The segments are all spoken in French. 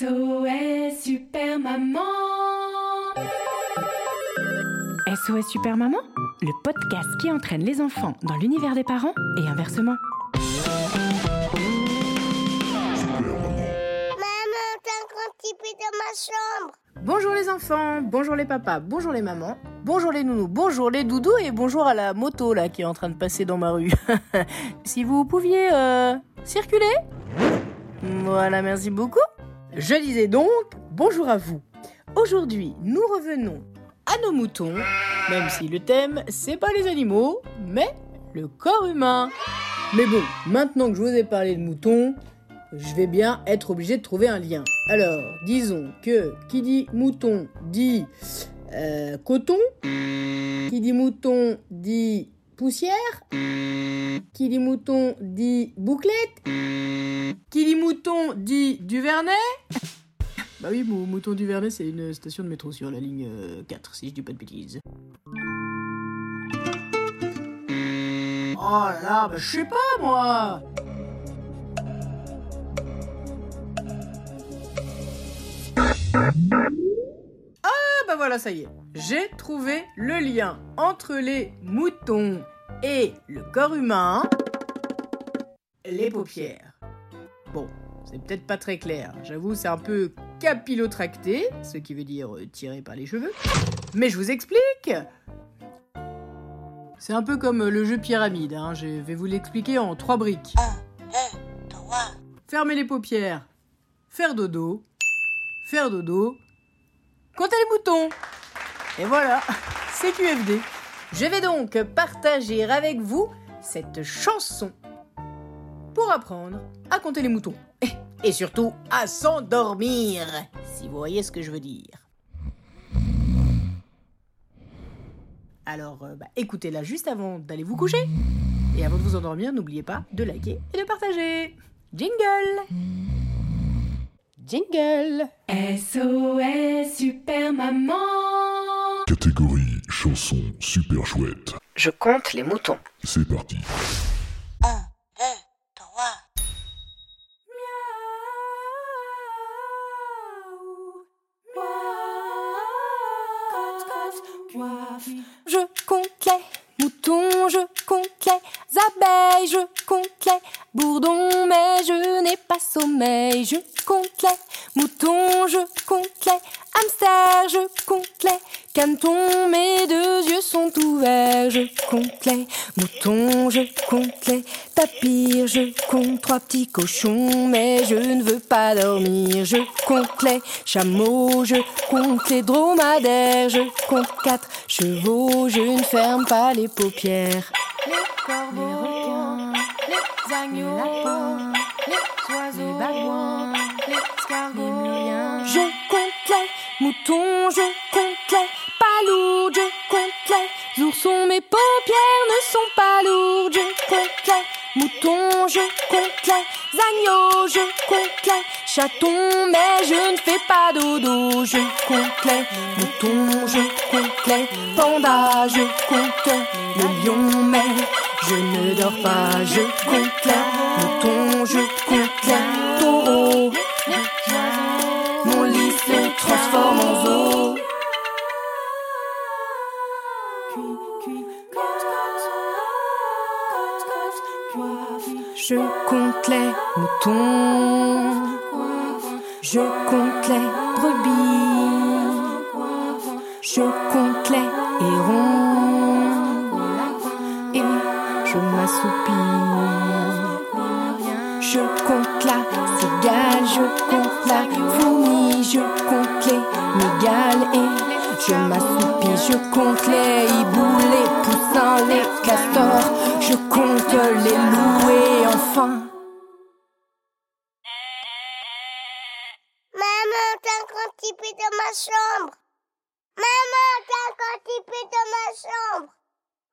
SOS Super Maman SOS Super Maman, le podcast qui entraîne les enfants dans l'univers des parents et inversement. Maman, t'as un petit peu dans ma chambre. Bonjour les enfants, bonjour les papas, bonjour les mamans, bonjour les nounous, bonjour les doudous et bonjour à la moto là qui est en train de passer dans ma rue. si vous pouviez euh, circuler Voilà, merci beaucoup. Je disais donc bonjour à vous. Aujourd'hui, nous revenons à nos moutons, même si le thème c'est pas les animaux, mais le corps humain. Mais bon, maintenant que je vous ai parlé de moutons, je vais bien être obligé de trouver un lien. Alors, disons que qui dit mouton dit euh, coton, qui dit mouton dit poussière, qui dit mouton dit bouclette, qui dit mouton dit Duvernay. Bah oui, Mou- Mouton Duvernay, c'est une station de métro sur la ligne euh, 4, si je dis pas de bêtises. Oh là bah je sais pas moi voilà, ça y est. J'ai trouvé le lien entre les moutons et le corps humain. Les paupières. Bon, c'est peut-être pas très clair. J'avoue, c'est un peu capillotracté, ce qui veut dire euh, tiré par les cheveux. Mais je vous explique. C'est un peu comme le jeu pyramide. hein. Je vais vous l'expliquer en trois briques. Un, deux, trois. Fermer les paupières. Faire dodo. Faire dodo. Compter les boutons. Et voilà, c'est QFD. Je vais donc partager avec vous cette chanson pour apprendre à compter les moutons. Et, surtout à s'endormir, si vous voyez ce que je veux dire. Alors, euh, bah, écoutez-la juste avant d'aller vous coucher. Et avant de vous endormir, n'oubliez pas de liker et de partager. Jingle Jingle SOS Maman Catégorie chanson super chouette. Je compte les moutons. C'est parti. Un, deux, trois. Je compte les moutons, je compte les abeilles, je compte les bourdons, mais je n'ai pas sommeil. Je compte les moutons, je compte les hamsters, je compte les canetons, mes deux yeux sont ouverts. Je compte les moutons, je compte les tapirs, je compte. Trois petits cochons, mais je ne veux pas dormir. Je compte les chameaux, je compte les dromadaires, je compte. Quatre chevaux, je ne ferme pas les paupières. Les corbeaux, les requins, les agneaux, je compte les palourdes, je compte les oursons, mes paupières ne sont pas lourdes. Je compte les moutons, je compte les je compte les chatons, mais je ne fais pas dodo. Je compte les moutons, je compte les pandas, je compte le lion, mais je ne dors pas. Je compte les moutons, Je compte les moutons, je compte les brebis, je compte les hérons et je m'assoupis. Je compte la cigale, je compte la fourmi, je compte les migales et je m'assoupis. Je compte les hiboux, les poussins, les castors, je compte les loups Maman, t'as un petit peu dans ma chambre. Maman, t'as un petit peu dans ma chambre.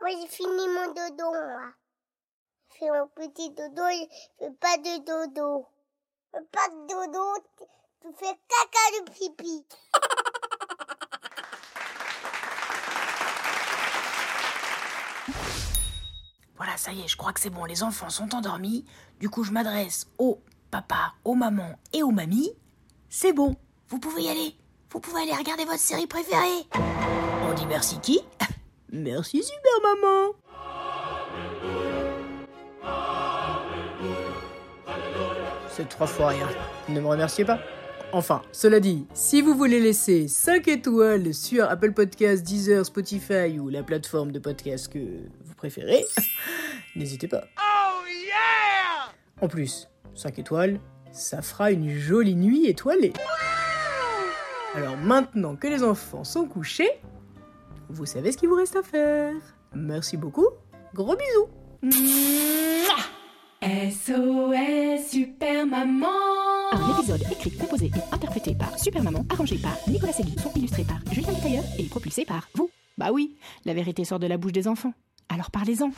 Moi, j'ai fini mon dodo, moi. Je fais mon petit dodo, je fais pas de dodo. Pas de dodo, tu fais caca de pipi. Voilà, ça y est, je crois que c'est bon, les enfants sont endormis. Du coup, je m'adresse au papa, aux mamans et aux mamies. C'est bon, vous pouvez y aller. Vous pouvez aller regarder votre série préférée. On dit merci qui? Merci super maman. C'est trois fois rien. Ne me remerciez pas. Enfin, cela dit, si vous voulez laisser 5 étoiles sur Apple Podcasts, Deezer, Spotify ou la plateforme de podcast que n'hésitez pas. En plus, 5 étoiles, ça fera une jolie nuit étoilée. Alors maintenant que les enfants sont couchés, vous savez ce qu'il vous reste à faire. Merci beaucoup. Gros bisous. SOS Super Maman Un épisode écrit, composé et interprété par Super Maman, arrangé par Nicolas Segui, illustré par Julien Tailleur et propulsé par vous. Bah oui, la vérité sort de la bouche des enfants. Alors parlez-en.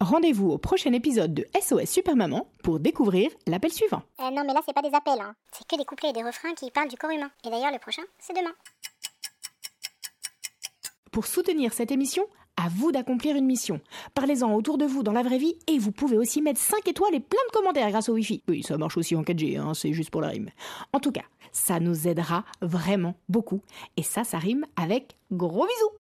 Rendez-vous au prochain épisode de SOS Super Maman pour découvrir l'appel suivant. Euh, non, mais là, c'est pas des appels, hein. C'est que des couplets et des refrains qui parlent du corps humain. Et d'ailleurs, le prochain, c'est demain. Pour soutenir cette émission, à vous d'accomplir une mission. Parlez-en autour de vous dans la vraie vie et vous pouvez aussi mettre 5 étoiles et plein de commentaires grâce au Wi-Fi. Oui, ça marche aussi en 4G, hein, c'est juste pour la rime. En tout cas, ça nous aidera vraiment beaucoup. Et ça, ça rime avec gros bisous.